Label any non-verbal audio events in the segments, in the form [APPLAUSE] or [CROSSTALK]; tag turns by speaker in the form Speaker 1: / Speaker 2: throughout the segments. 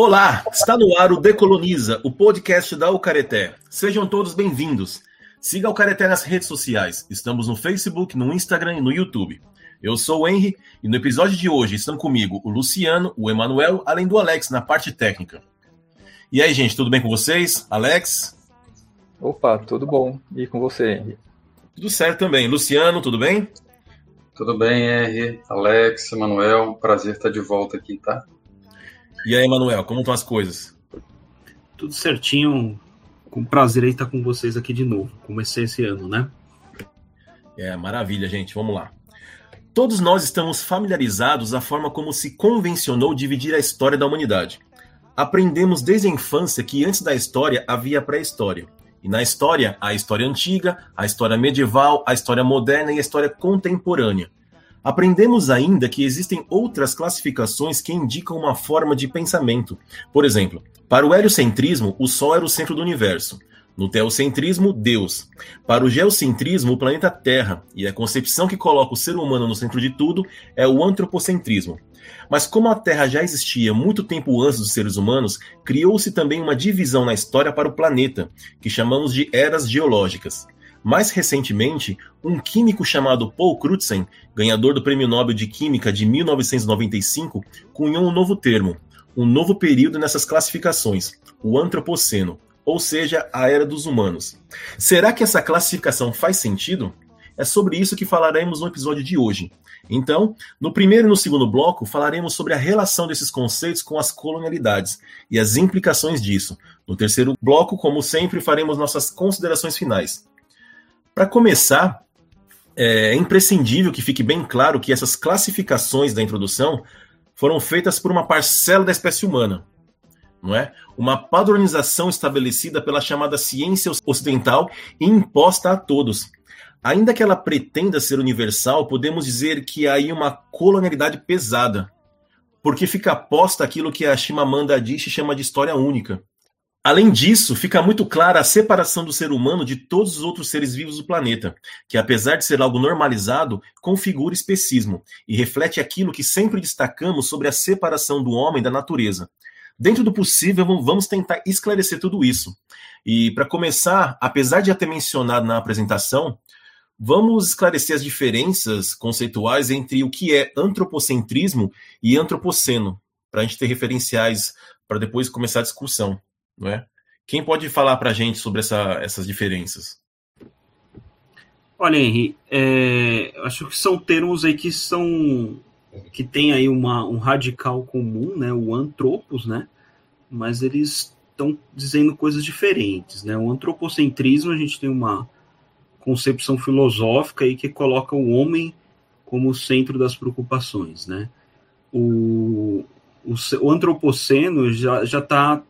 Speaker 1: Olá, está no ar o Decoloniza, o podcast da Ucareté. Sejam todos bem-vindos. Siga o Ucareté nas redes sociais. Estamos no Facebook, no Instagram e no YouTube. Eu sou o Henry e no episódio de hoje estão comigo o Luciano, o Emanuel, além do Alex na parte técnica. E aí, gente, tudo bem com vocês? Alex?
Speaker 2: Opa, tudo bom. E com você, Henry?
Speaker 1: Tudo certo também. Luciano, tudo bem?
Speaker 3: Tudo bem, Henry, Alex, Emanuel. Prazer estar de volta aqui, tá?
Speaker 1: E aí, Emanuel, como estão as coisas?
Speaker 4: Tudo certinho. Com prazer aí estar com vocês aqui de novo. Comecei esse ano, né?
Speaker 1: É, maravilha, gente. Vamos lá. Todos nós estamos familiarizados à forma como se convencionou dividir a história da humanidade. Aprendemos desde a infância que antes da história havia pré-história. E na história, a história antiga, a história medieval, a história moderna e a história contemporânea. Aprendemos ainda que existem outras classificações que indicam uma forma de pensamento. Por exemplo, para o heliocentrismo, o Sol era o centro do universo. No teocentrismo, Deus. Para o geocentrismo, o planeta Terra. E a concepção que coloca o ser humano no centro de tudo é o antropocentrismo. Mas como a Terra já existia muito tempo antes dos seres humanos, criou-se também uma divisão na história para o planeta, que chamamos de eras geológicas. Mais recentemente, um químico chamado Paul Crutzen, ganhador do Prêmio Nobel de Química de 1995, cunhou um novo termo, um novo período nessas classificações, o Antropoceno, ou seja, a Era dos Humanos. Será que essa classificação faz sentido? É sobre isso que falaremos no episódio de hoje. Então, no primeiro e no segundo bloco, falaremos sobre a relação desses conceitos com as colonialidades e as implicações disso. No terceiro bloco, como sempre, faremos nossas considerações finais. Para começar, é imprescindível que fique bem claro que essas classificações da introdução foram feitas por uma parcela da espécie humana, não é? Uma padronização estabelecida pela chamada ciência ocidental e imposta a todos. Ainda que ela pretenda ser universal, podemos dizer que há aí uma colonialidade pesada, porque fica posta aquilo que a Chimamanda Adichie chama de história única. Além disso, fica muito clara a separação do ser humano de todos os outros seres vivos do planeta, que apesar de ser algo normalizado, configura especismo e reflete aquilo que sempre destacamos sobre a separação do homem da natureza. Dentro do possível, vamos tentar esclarecer tudo isso. E para começar, apesar de já ter mencionado na apresentação, vamos esclarecer as diferenças conceituais entre o que é antropocentrismo e antropoceno, para a gente ter referenciais para depois começar a discussão não é? Quem pode falar para a gente sobre essa, essas diferenças?
Speaker 4: Olha, Henry, é, acho que são termos aí que são que tem aí uma, um radical comum, né, o antropos, né, mas eles estão dizendo coisas diferentes, né. O antropocentrismo a gente tem uma concepção filosófica aí que coloca o homem como centro das preocupações, né. O, o, o antropoceno já já está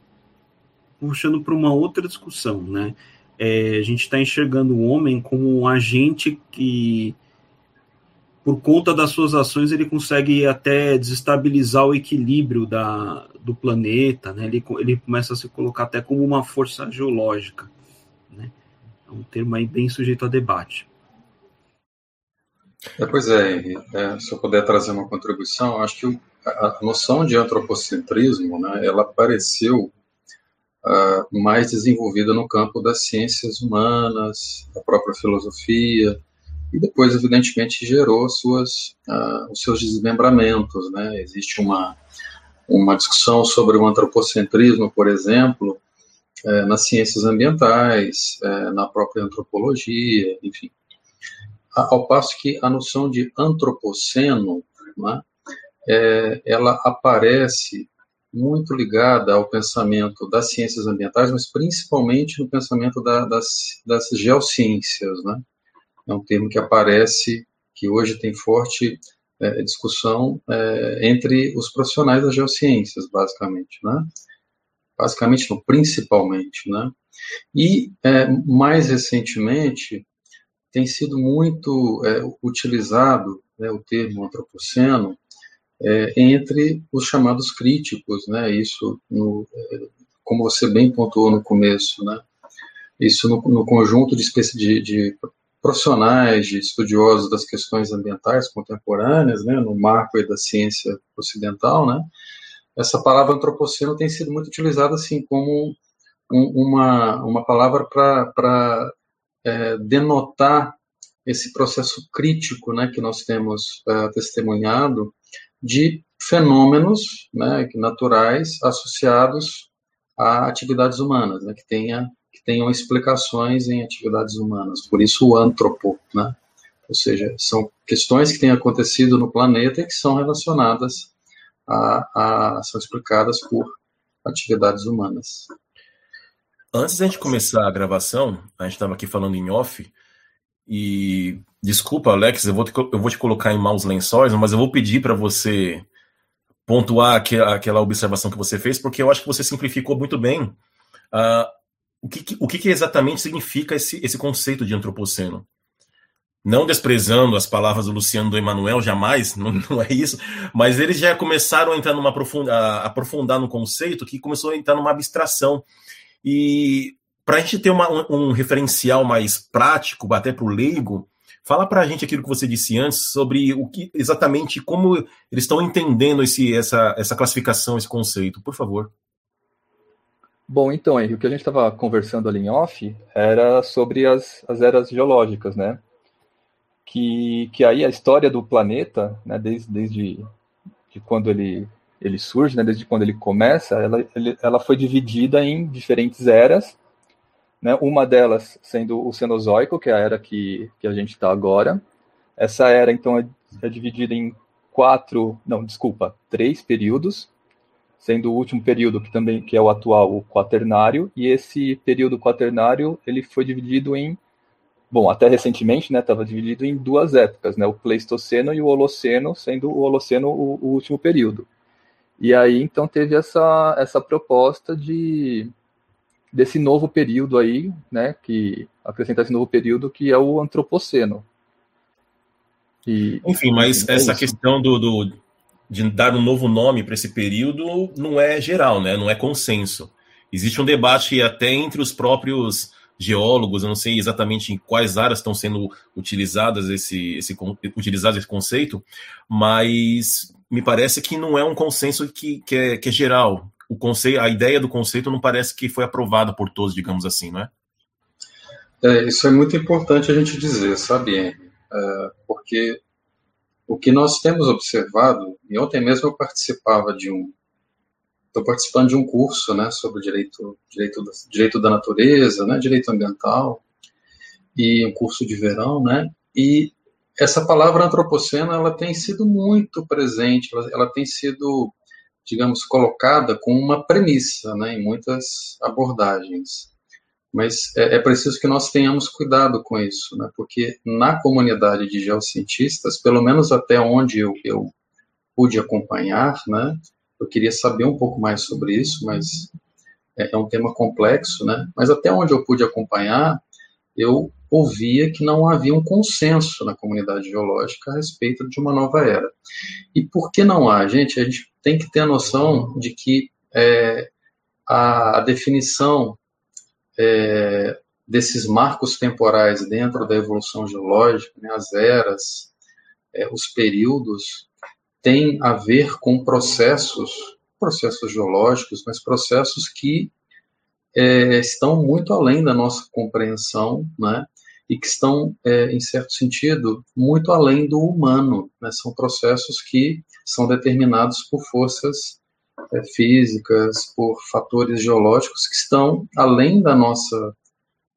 Speaker 4: puxando para uma outra discussão, né? É, a gente está enxergando o homem como um agente que, por conta das suas ações, ele consegue até desestabilizar o equilíbrio da, do planeta, né? Ele, ele começa a se colocar até como uma força geológica, né? É um termo aí bem sujeito a debate.
Speaker 3: É, pois é, é, se eu puder trazer uma contribuição, acho que a noção de antropocentrismo, né, ela apareceu uh, mais desenvolvida no campo das ciências humanas, da própria filosofia, e depois, evidentemente, gerou suas, uh, os seus desmembramentos. Né? Existe uma, uma discussão sobre o antropocentrismo, por exemplo, é, nas ciências ambientais, é, na própria antropologia, enfim. Ao passo que a noção de antropoceno, né, é, ela aparece muito ligada ao pensamento das ciências ambientais, mas principalmente no pensamento da, das, das geociências. Né? É um termo que aparece, que hoje tem forte é, discussão é, entre os profissionais das geociências, basicamente. Né? Basicamente, não, principalmente. Né? E, é, mais recentemente, tem sido muito é, utilizado né, o termo antropoceno é, entre os chamados críticos, né? Isso, no, é, como você bem pontuou no começo, né? Isso no, no conjunto de, de, de, profissionais, de estudiosos das questões ambientais contemporâneas, né? No marco da ciência ocidental, né? essa palavra antropoceno tem sido muito utilizada assim como um, uma, uma palavra para é, denotar esse processo crítico né, que nós temos é, testemunhado de fenômenos né, naturais associados a atividades humanas, né, que, tenha, que tenham explicações em atividades humanas. Por isso o antropo, né? ou seja, são questões que têm acontecido no planeta e que são relacionadas a, a são explicadas por atividades humanas.
Speaker 1: Antes da gente começar a gravação, a gente estava aqui falando em off, e desculpa, Alex, eu vou, te, eu vou te colocar em maus lençóis, mas eu vou pedir para você pontuar aquela, aquela observação que você fez, porque eu acho que você simplificou muito bem uh, o, que, o que, exatamente significa esse, esse conceito de antropoceno. Não desprezando as palavras do Luciano do Emanuel, jamais, [LAUGHS] não, não, é isso, mas eles já começaram a entrar numa a aprofundar no conceito que começou a entrar numa abstração. E para a gente ter uma, um, um, referencial mais prático, até para o leigo, fala para a gente aquilo que você disse antes sobre o que exatamente como eles estão entendendo esse, essa, essa classificação, esse conceito, por favor.
Speaker 2: Bom, então, Henrique, o que a gente estava conversando ali em off era sobre as, as eras geológicas, né? Que, que aí a história do planeta, né, desde, desde de quando ele ele surge, né, desde quando ele começa, ela, ele, ela foi dividida em diferentes eras, né, uma delas sendo o Cenozoico, que é a era que, que a gente está agora. Essa era, então, é, é dividida em quatro, não, desculpa, três períodos, sendo o último período que também que é o atual, o quaternário, e esse período quaternário ele foi dividido em bom, até recentemente, né, estava dividido em duas épocas, né, o Pleistoceno e o Holoceno, sendo o Holoceno o, o último período. E aí, então, teve essa, essa proposta de desse novo período aí, né, que acrescentar esse novo período que é o antropoceno.
Speaker 1: E, Enfim, mas é essa isso. questão do, do, de dar um novo nome para esse período não é geral, né, não é consenso. Existe um debate até entre os próprios geólogos, eu não sei exatamente em quais áreas estão sendo utilizadas esse, esse, utilizado esse conceito, mas me parece que não é um consenso que, que, é, que é geral. O conceito, a ideia do conceito não parece que foi aprovada por todos, digamos assim, não é?
Speaker 3: é isso é muito importante a gente dizer, sabe? É, porque o que nós temos observado, e ontem mesmo eu participava de um, estou participando de um curso, né, sobre direito, direito, direito da natureza, né, direito ambiental, e um curso de verão, né, e essa palavra antropoceno ela tem sido muito presente, ela, ela tem sido, digamos, colocada como uma premissa né, em muitas abordagens. Mas é, é, preciso que nós tenhamos cuidado com isso, né, porque na comunidade de geocientistas, pelo menos até onde eu, eu pude acompanhar, né, eu queria saber um pouco mais sobre isso, mas é, é um tema complexo, né, mas até onde eu pude acompanhar, eu ouvia que não havia um consenso na comunidade geológica a respeito de uma nova era. E por que não há? Gente, a gente tem que ter a noção de que é, a, a, definição é, desses marcos temporais dentro da evolução geológica, né, as eras, é, os períodos, tem a ver com processos, processos geológicos, mas processos que é, estão muito além da nossa compreensão, né? E que estão, é, em certo sentido, muito além do humano. Né? São processos que são determinados por forças é, físicas, por fatores geológicos que estão além da nossa,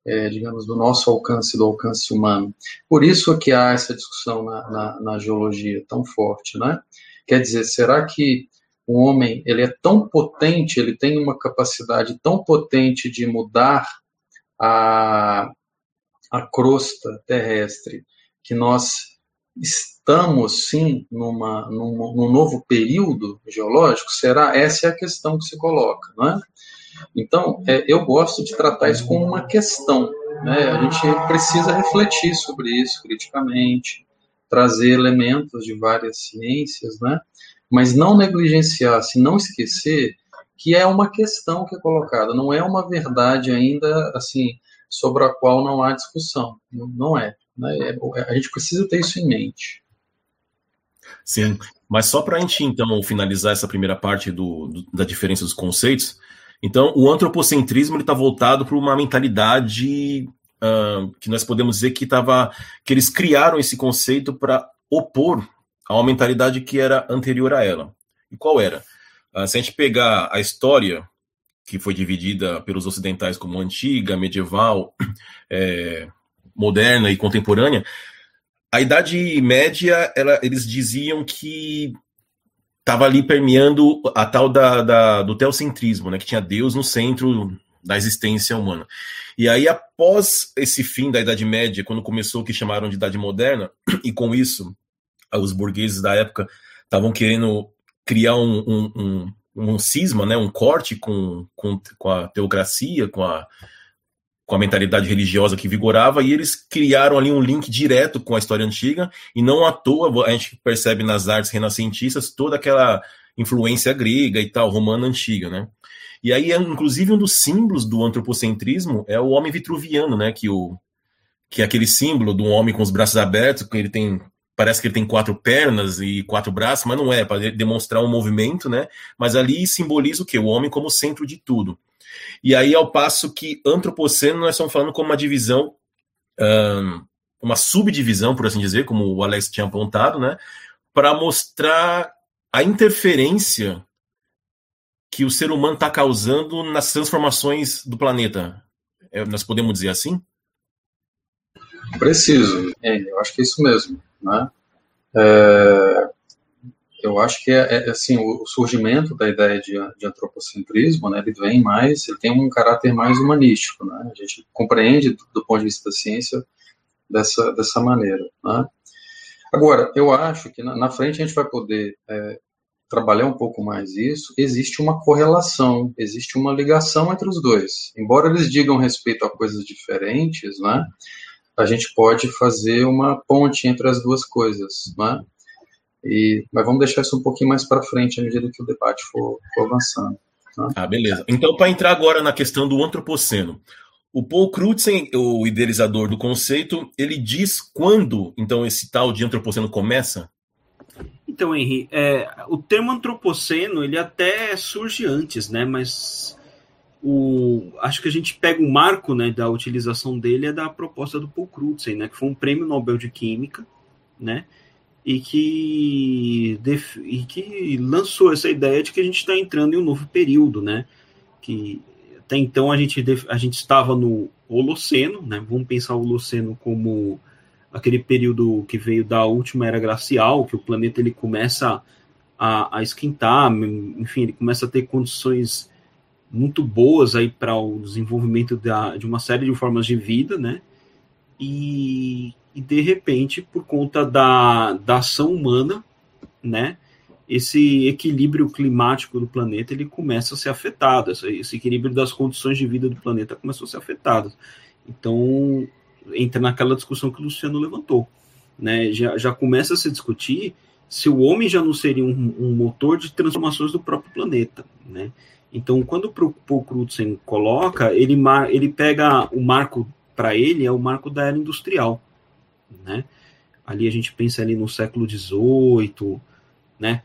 Speaker 3: é, digamos, do nosso alcance, do alcance humano. Por isso que há essa discussão na, na, na geologia tão forte, né? Quer dizer, será que o homem ele é tão potente, ele tem uma capacidade tão potente de mudar a, a crosta terrestre, que nós estamos sim numa, num, num novo período geológico? Será? Essa é a questão que se coloca, não é? Então, é, eu gosto de tratar isso como uma questão. Né? A gente precisa refletir sobre isso criticamente, trazer elementos de várias ciências, né? mas não negligenciar, se não esquecer que é uma questão que é colocada, não é uma verdade ainda assim sobre a qual não há discussão, não é. Né? É, a gente precisa ter isso em mente.
Speaker 1: Sim, Mas só para a gente, então, finalizar essa primeira parte do, do, da diferença dos conceitos, então, o antropocentrismo está voltado para uma mentalidade uh, que nós podemos dizer que estava que eles criaram esse conceito para opor a uma mentalidade que era anterior a ela. E qual era? Uh, se a gente pegar a história que foi dividida pelos ocidentais como antiga, medieval, é, [CLEARS THROAT] moderna e contemporânea, a Idade Média, ela, eles diziam que estava ali permeando a tal da, da, do teocentrismo, né, que tinha Deus no centro da existência humana. E aí, após esse fim da Idade Média, quando começou o que chamaram de Idade Moderna, [CLEARS THROAT] e com isso os burgueses da época estavam querendo criar um, um, um, um, cisma, né, um corte com, com, com a teocracia, com a, com a mentalidade religiosa que vigorava, e eles criaram ali um link direto com a história antiga, e não à toa a gente percebe nas artes renascentistas toda aquela influência grega e tal, romana antiga, né? E aí, inclusive, um dos símbolos do antropocentrismo é o homem vitruviano, né? Que, o, que é aquele símbolo um homem com os braços abertos, que ele tem. Parece que ele tem quatro pernas e quatro braços, mas não é, para demonstrar um movimento, né? Mas ali simboliza o quê? O homem como centro de tudo. E aí, ao passo que antropoceno, nós estamos falando como uma divisão, um, uma subdivisão, por assim dizer, como o Alex tinha apontado, né? Para mostrar a interferência que o ser humano está causando nas transformações do planeta. É, nós podemos dizer assim?
Speaker 3: Preciso. É, eu acho que é isso mesmo. Né? É, eu acho que é, é, assim o surgimento da ideia de, de, antropocentrismo, né, ele vem mais, ele tem um caráter mais humanístico, né? A gente compreende do, do ponto de vista da ciência dessa dessa maneira, né? Agora, eu acho que na, na frente a gente vai poder é, trabalhar um pouco mais isso. Existe uma correlação, existe uma ligação entre os dois. Embora eles digam respeito a coisas diferentes, né? A gente pode fazer uma ponte entre as duas coisas, né? E, mas vamos deixar isso um pouquinho mais para frente à medida que o debate for, for avançando.
Speaker 1: Tá? Ah, beleza. Então, para entrar agora na questão do antropoceno, o Paul Crutzen, o idealizador do conceito, ele diz quando, então, esse tal de antropoceno começa?
Speaker 4: Então, Henri, é, o termo antropoceno, ele até surge antes, né? Mas o, acho que a gente pega o marco né, da utilização dele é da proposta do Paul Crutzen, né? Que foi um prêmio Nobel de Química, né? e que, e que lançou essa ideia de que a gente está entrando em um novo período, né? Que até então a gente, a gente estava no Holoceno, né? Vamos pensar o Holoceno como aquele período que veio da última era glacial, que o planeta ele começa a, a esquentar, enfim, ele começa a ter condições muito boas aí para o desenvolvimento da, de uma série de formas de vida, né? E e de repente, por conta da, da ação humana, né, esse equilíbrio climático do planeta ele começa a ser afetado, esse equilíbrio das condições de vida do planeta começou a ser afetado. Então, entra naquela discussão que o Luciano levantou. Né? Já, já começa a se discutir se o homem já não seria um, um motor de transformações do próprio planeta. Né? Então, quando o Paul Crutzen coloca, ele, ele pega o marco para ele, é o marco da era industrial né? Ali a gente pensa ali no século XVIII, né?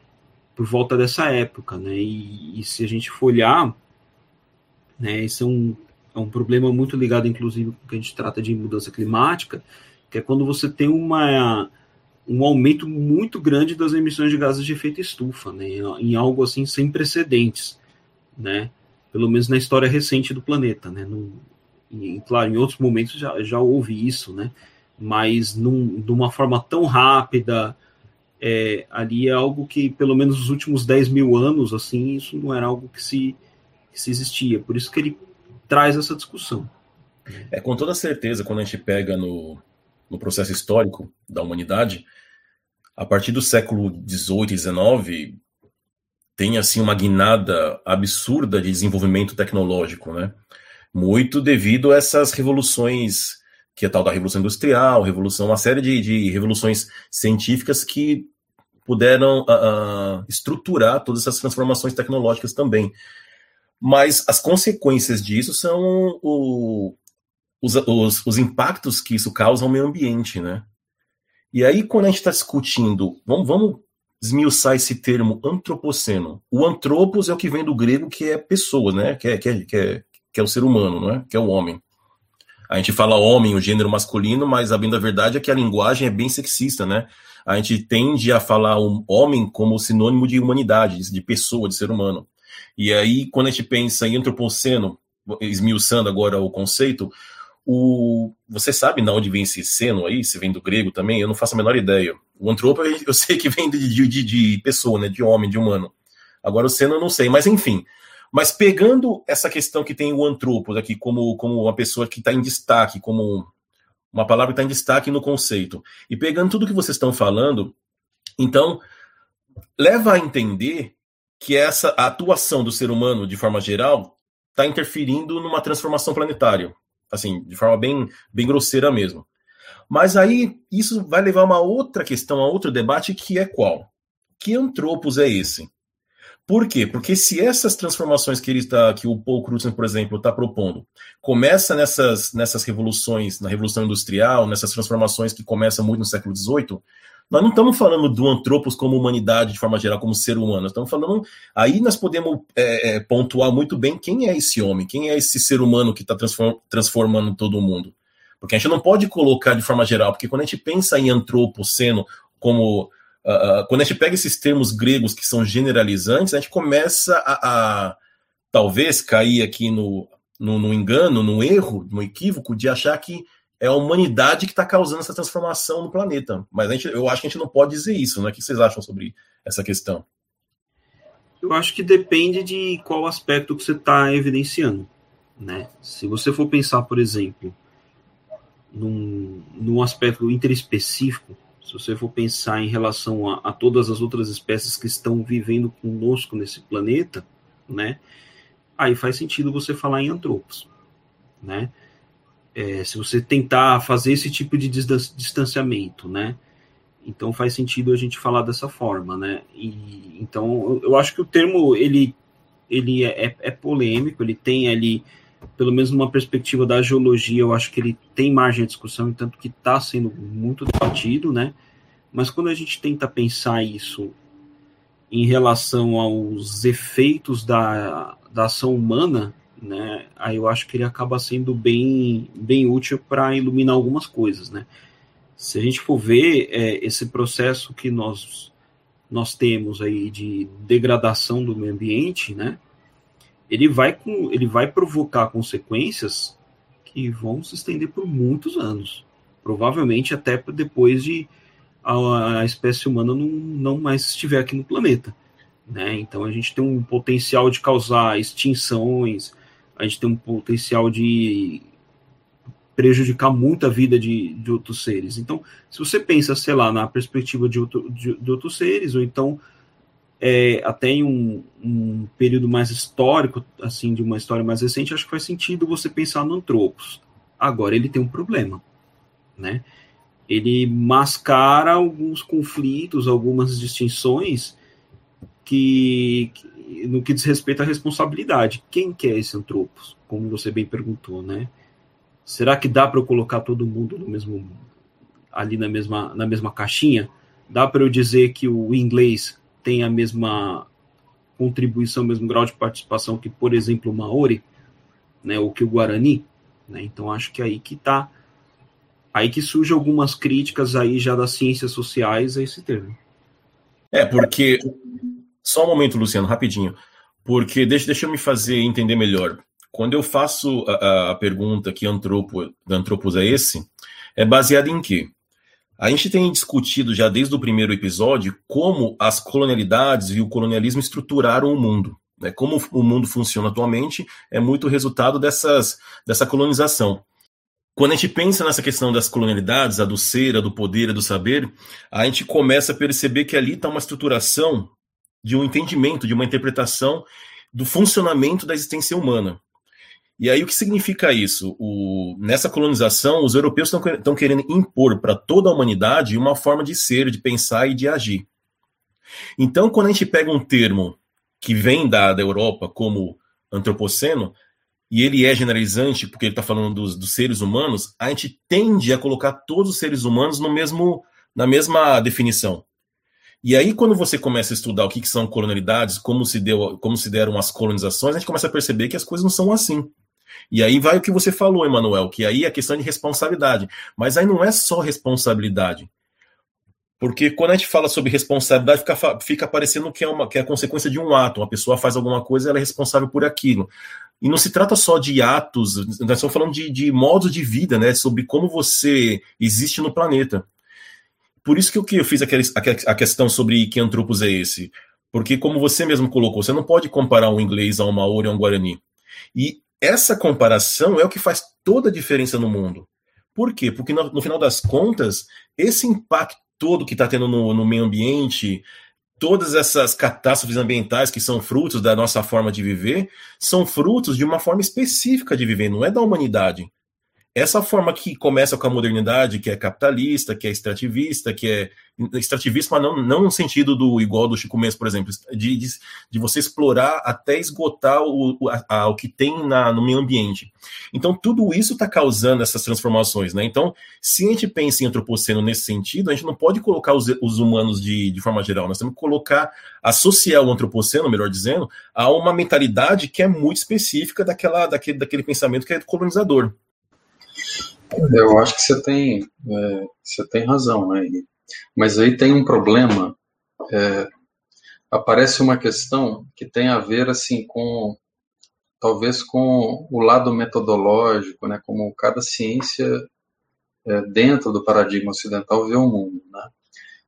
Speaker 4: Por volta dessa época, né? E, e se a gente for olhar, né? Isso é um, é um problema muito ligado, inclusive, com o que a gente trata de mudança climática, que é quando você tem uma um aumento muito grande das emissões de gases de efeito estufa, né, em algo assim sem precedentes, né, pelo menos na história recente do planeta, né, e, claro, em outros momentos já, já houve isso, né, mas num, de uma forma tão rápida, é, ali é algo que, pelo menos nos últimos 10 mil anos, assim, isso não era algo que se, que se existia. Por isso que ele traz essa discussão.
Speaker 1: É, com toda certeza, quando a gente pega no, no processo histórico da humanidade, a partir do século XVIII e XIX, tem assim uma guinada absurda de desenvolvimento tecnológico, né? Muito devido a essas revoluções que é tal da Revolução Industrial, Revolução, uma série de, de revoluções científicas que puderam uh, uh, estruturar todas essas transformações tecnológicas também. Mas as consequências disso são o, os, os, os, impactos que isso causa ao meio ambiente, né? E aí, quando a gente está discutindo, vamos, vamos esmiuçar esse termo antropoceno. O antropos é o que vem do grego, que é pessoa, né? Que é, que é, que é, que é o ser humano, não é? Que é o homem. A gente fala homem, o gênero masculino, mas a bem da verdade é que a linguagem é bem sexista, né? A gente tende a falar o homem como sinônimo de humanidade, de pessoa, de ser humano. E aí, quando a gente pensa em antropoceno, esmiuçando agora o conceito, o, você sabe de onde vem esse seno aí? Se vem do grego também? Eu não faço a menor ideia. O antropo [LAUGHS] eu sei que vem de, de, de pessoa, né? De homem, de humano. Agora o seno eu não sei, mas enfim. Mas pegando essa questão que tem o antropos aqui como, como uma pessoa que está em destaque, como uma palavra que está em destaque no conceito, e pegando tudo que vocês estão falando, então leva a entender que essa atuação do ser humano, de forma geral, está interferindo numa transformação planetária assim, de forma bem, bem grosseira mesmo. Mas aí isso vai levar a uma outra questão, a outro debate, que é qual? Que antropos é esse? Por quê? Porque se essas transformações que ele está, que o Paul Crutzen, por exemplo, está propondo, começa nessas, nessas revoluções, na Revolução Industrial, nessas transformações que começam muito no século XVIII, nós não estamos falando do antropos como humanidade de forma geral, como ser humano. Estamos falando. Aí nós podemos é, é, pontuar muito bem quem é esse homem, quem é esse ser humano que está transform, transformando todo mundo. Porque a gente não pode colocar de forma geral, porque quando a gente pensa em antropoceno como. Uh, quando a gente pega esses termos gregos que são generalizantes, a gente começa a, a talvez cair aqui no, no, no engano, no erro, no equívoco de achar que é a humanidade que está causando essa transformação no planeta. Mas gente, eu acho que a gente não pode dizer isso, né? O que vocês acham sobre essa questão?
Speaker 4: Eu acho que depende de qual aspecto que você está evidenciando. Né? Se você for pensar, por exemplo, num, num aspecto interespecífico, se você for pensar em relação a, a, todas as outras espécies que estão vivendo conosco nesse planeta, né? Aí faz sentido você falar em antropos, né? É, se você tentar fazer esse tipo de distanciamento, né? Então faz sentido a gente falar dessa forma, né? E, então eu, acho que o termo ele, ele é, é, é, polêmico, ele tem ali, pelo menos numa perspectiva da geologia, eu acho que ele tem margem de discussão, tanto que está sendo muito debatido, né? Mas quando a gente tenta pensar isso em relação aos efeitos da, da ação humana, né? Aí eu acho que ele acaba sendo bem, bem útil para iluminar algumas coisas, né? Se a gente for ver é, esse processo que nós nós temos aí de degradação do meio ambiente, né? Ele vai com, ele vai provocar consequências que vão se estender por muitos anos, provavelmente até depois de a, a espécie humana não, não mais estiver aqui no planeta. Né? Então a gente tem um potencial de causar extinções, a gente tem um potencial de prejudicar muito a vida de, de outros seres. Então, se você pensa, sei lá, na perspectiva de, outro, de, de outros seres, ou então é, até em um, um, período mais histórico, assim, de uma história mais recente, acho que faz sentido você pensar no Antropos. Agora, ele tem um problema, né? Ele mascara alguns conflitos, algumas distinções que, no que diz respeito à responsabilidade. Quem que é esse Antropos? Como você bem perguntou, né? Será que dá para eu colocar todo mundo no mesmo ali na mesma na mesma caixinha? Dá para eu dizer que o inglês tem a mesma contribuição, o mesmo grau de participação que, por exemplo, o Maori, né, ou que o Guarani, né? Então acho que é aí que tá aí que surge algumas críticas aí já das ciências sociais a esse termo.
Speaker 1: É, porque só um momento, Luciano, rapidinho. Porque deixa, deixa eu me fazer entender melhor. Quando eu faço a, a pergunta que antropo, antropos é esse, é baseado em quê? A gente tem discutido já desde o primeiro episódio como as colonialidades e o colonialismo estruturaram o mundo. Né? Como o mundo funciona atualmente é muito resultado dessas, dessa colonização. Quando a gente pensa nessa questão das colonialidades, a do ser, a do poder, a do saber, a gente começa a perceber que ali está uma estruturação de um entendimento, de uma interpretação do funcionamento da existência humana. E aí o que significa isso? O, nessa colonização, os europeus estão querendo impor para toda a humanidade uma forma de ser, de pensar e de agir. Então, quando a gente pega um termo que vem da, da Europa como antropoceno, e ele é generalizante porque ele está falando dos, dos, seres humanos, a gente tende a colocar todos os seres humanos no mesmo, na mesma definição. E aí, quando você começa a estudar o que, que são colonialidades, como se, deu, como se deram as colonizações, a gente começa a perceber que as coisas não são assim. E aí vai o que você falou, Emanuel, que aí é questão de responsabilidade. Mas aí não é só responsabilidade. Porque quando a gente fala sobre responsabilidade, fica, fica parecendo que é, uma, que é a consequência de um ato. Uma pessoa faz alguma coisa, ela é responsável por aquilo. E não se trata só de atos, nós estamos falando de, de modos de vida, né? Sobre como você existe no planeta. Por isso que eu, que eu fiz aquele, a questão sobre que antropos é esse. Porque, como você mesmo colocou, você não pode comparar um inglês a um maori ou a um guarani. E essa comparação é o que faz toda a diferença no mundo. Por quê? Porque, no, no final das contas, esse impacto todo que está tendo no, no meio ambiente, todas essas catástrofes ambientais que são frutos da nossa forma de viver, são frutos de uma forma específica de viver, não é da humanidade essa forma que começa com a modernidade, que é capitalista, que é extrativista, que é extrativista, mas não, não no sentido do igual do Chico Mendes, por exemplo, de, de, de você explorar até esgotar o, o, a, o que tem na, no meio ambiente. Então, tudo isso está causando essas transformações. Né? Então, se a gente pensa em antropoceno nesse sentido, a gente não pode colocar os, os humanos de, de forma geral, nós temos que colocar, associar o antropoceno, melhor dizendo, a uma mentalidade que é muito específica daquela, daquele, daquele pensamento que é colonizador.
Speaker 3: Eu acho que você tem, é, você tem razão, né? Mas aí tem um problema. É, aparece uma questão que tem a ver assim com talvez com o lado metodológico, né? Como cada ciência é, dentro do paradigma ocidental vê o mundo, né?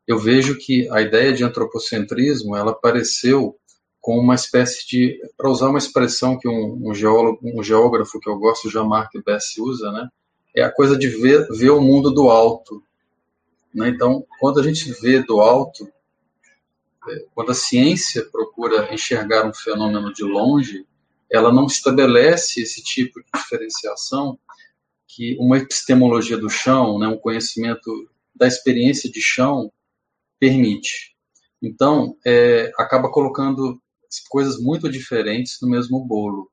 Speaker 3: Eu vejo que a ideia de antropocentrismo ela apareceu com uma espécie de, para usar uma expressão que um, um, geólogo, um geógrafo que eu gosto, Jean-Marc Bess, usa, né? É a coisa de ver, ver o mundo do alto. Né? Então, quando a gente vê do alto, é, quando a ciência procura enxergar um fenômeno de longe, ela não estabelece esse tipo de diferenciação que uma epistemologia do chão, né, um conhecimento da experiência de chão, permite. Então, é, acaba colocando coisas muito diferentes no mesmo bolo.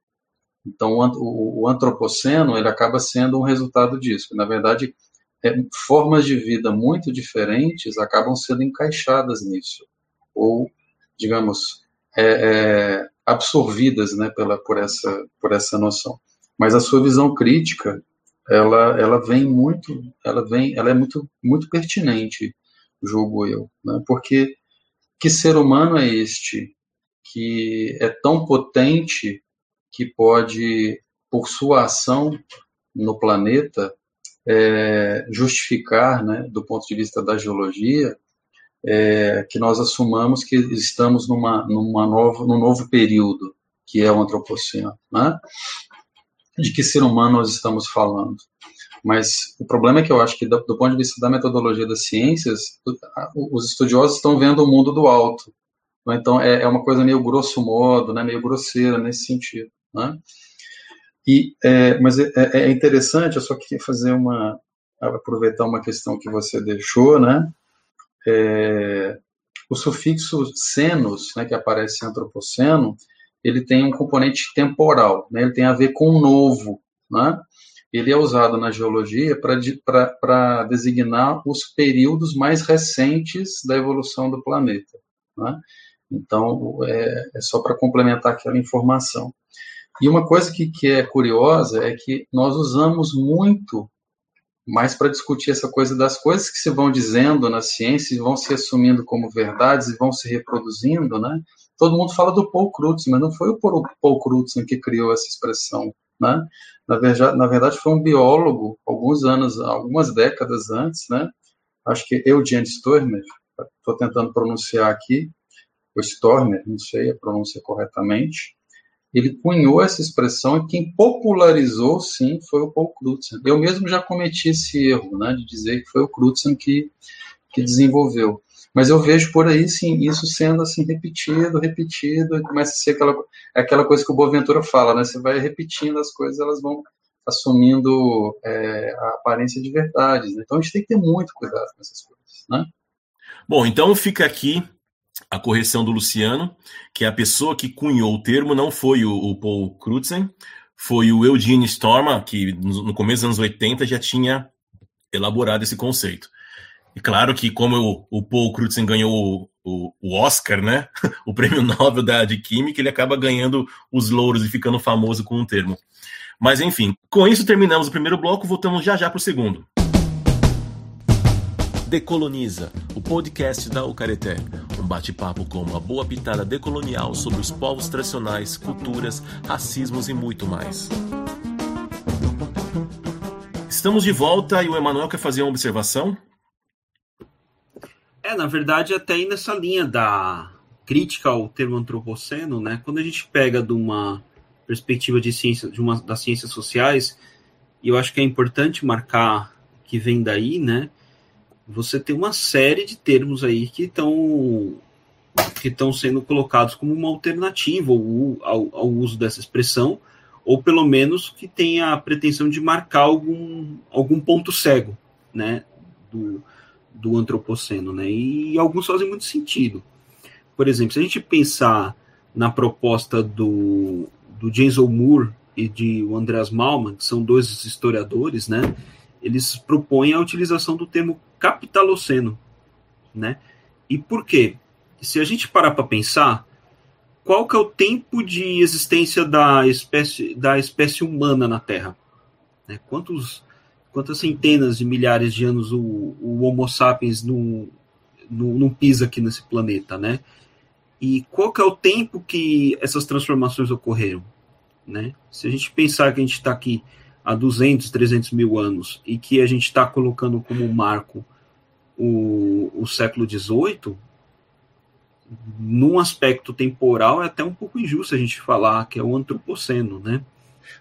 Speaker 3: Então, o, antropoceno ele acaba sendo um resultado disso. Na verdade, é, formas de vida muito diferentes acabam sendo encaixadas nisso, ou, digamos, é, é, absorvidas né, pela, por, essa, por essa noção. Mas a sua visão crítica, ela, ela vem muito, ela vem, ela é muito, muito pertinente, julgo eu, né, porque que ser humano é este que é tão potente que pode, por sua ação no planeta, é, justificar, né, do ponto de vista da geologia, é, que nós assumamos que estamos numa, numa nova, num novo período, que é o antropoceno. Né? De que ser humano nós estamos falando? Mas o problema é que eu acho que, do, do ponto de vista da metodologia das ciências, os estudiosos estão vendo o mundo do alto. Então, é, é uma coisa meio grosso modo, né, meio grosseira nesse sentido. Né? E, é, mas é, é, é, interessante, eu só queria fazer uma, aproveitar uma questão que você deixou, né? É, o sufixo senos, né, que aparece em antropoceno, ele tem um componente temporal, né? Ele tem a ver com o novo, né? Ele é usado na geologia para designar os períodos mais recentes da evolução do planeta, né? Então, é, é só para complementar aquela informação. E uma coisa que, que é curiosa é que nós usamos muito mais para discutir essa coisa das coisas que se vão dizendo na ciência e vão se assumindo como verdades e vão se reproduzindo, né? Todo mundo fala do Paul Crutzen, mas não foi o Paul Crutzen que criou essa expressão, né? Na verdade, na verdade foi um biólogo, alguns anos, algumas décadas antes, né? Acho que Eugene Stormer, estou tentando pronunciar aqui, o Stormer, não sei a pronúncia corretamente, ele cunhou essa expressão e quem popularizou, sim, foi o Paul Crutzen. Eu mesmo já cometi esse erro, né, de dizer que foi o Crutzen que, que desenvolveu. Mas eu vejo por aí, sim, isso sendo assim repetido, repetido, e começa a ser aquela, aquela coisa que o Boaventura fala, né? Você vai repetindo as coisas, elas vão assumindo é, a aparência de verdades. Né? Então a gente tem que ter muito cuidado com essas coisas, né?
Speaker 1: Bom, então fica aqui a correção do Luciano, que a pessoa que cunhou o termo não foi o, o Paul Crutzen, foi o Eugene Storma, que no, começo dos anos 80 já tinha elaborado esse conceito. E claro que, como o, Paul Crutzen ganhou o, o, Oscar, né? [LAUGHS] O prêmio Nobel da, de Química, ele acaba ganhando os louros e ficando famoso com o termo. Mas enfim, com isso terminamos o primeiro bloco, voltamos já já para o segundo. Decoloniza, o podcast da Ucareté. Um bate-papo com uma boa pitada decolonial sobre os povos tradicionais, culturas, racismos e muito mais. Estamos de volta e o Emanuel quer fazer uma observação?
Speaker 4: É, na verdade, até aí nessa linha da crítica ao termo antropoceno, né? Quando a gente pega de uma perspectiva de ciência, de uma das ciências sociais, e eu acho que é importante marcar que vem daí, né? Você tem uma série de termos aí que estão que estão sendo colocados como uma alternativa ao, ao, ao, uso dessa expressão, ou pelo menos que tenha a pretensão de marcar algum, algum ponto cego, né? Do, do antropoceno, né? E alguns fazem muito sentido. Por exemplo, se a gente pensar na proposta do, do James Moore e de Andreas Malman, que são dois historiadores, né? Eles propõem a utilização do termo capitaloceno, né? E por quê? Se a gente parar para pensar, qual que é o tempo de existência da espécie da espécie humana na Terra? Né? Quantos quantas centenas de milhares de anos o, o Homo sapiens não, pisa aqui nesse planeta, né? E qual que é o tempo que essas transformações ocorreram, né? Se a gente pensar que a gente está aqui há 200, 300 mil anos e que a gente está colocando como marco o, o século XVIII, num aspecto temporal é até um pouco injusto a gente falar que é o antropoceno, né?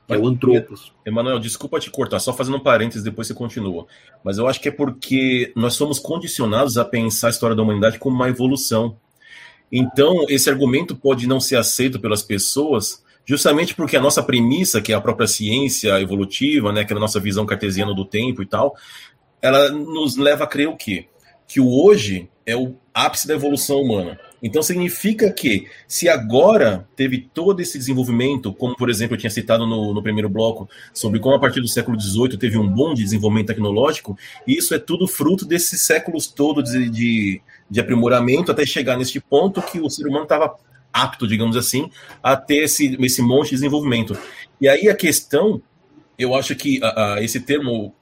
Speaker 4: é o Antropos.
Speaker 1: Emanuel, desculpa te cortar, só fazendo um parênteses, depois você continua. Mas eu acho que é porque nós somos condicionados a pensar a história da humanidade como uma evolução. Então, esse argumento pode não ser aceito pelas pessoas, justamente porque a nossa premissa, que é a própria ciência evolutiva, né, que é a nossa visão cartesiana do tempo e tal, ela nos leva a crer o quê? Que o hoje é o ápice da evolução humana. Então significa que se agora teve todo esse desenvolvimento, como por exemplo eu tinha citado no, no primeiro bloco, sobre como a partir do século XVIII teve um bom desenvolvimento tecnológico, isso é tudo fruto desses séculos todos de, de, de aprimoramento até chegar neste ponto que o ser humano estava apto, digamos assim, a ter esse, esse monte de desenvolvimento. E aí a questão, eu acho que a, a, esse termo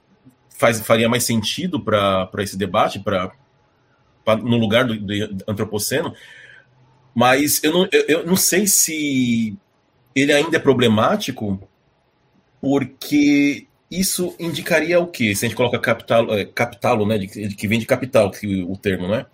Speaker 1: faz, faria mais sentido para esse debate, para no lugar do, do antropoceno, mas eu não, eu, eu não sei se ele ainda é problemático, porque isso indicaria o quê? Se a gente coloca capital, é, capitalo, né, de, que vem de capital, que, o termo, né?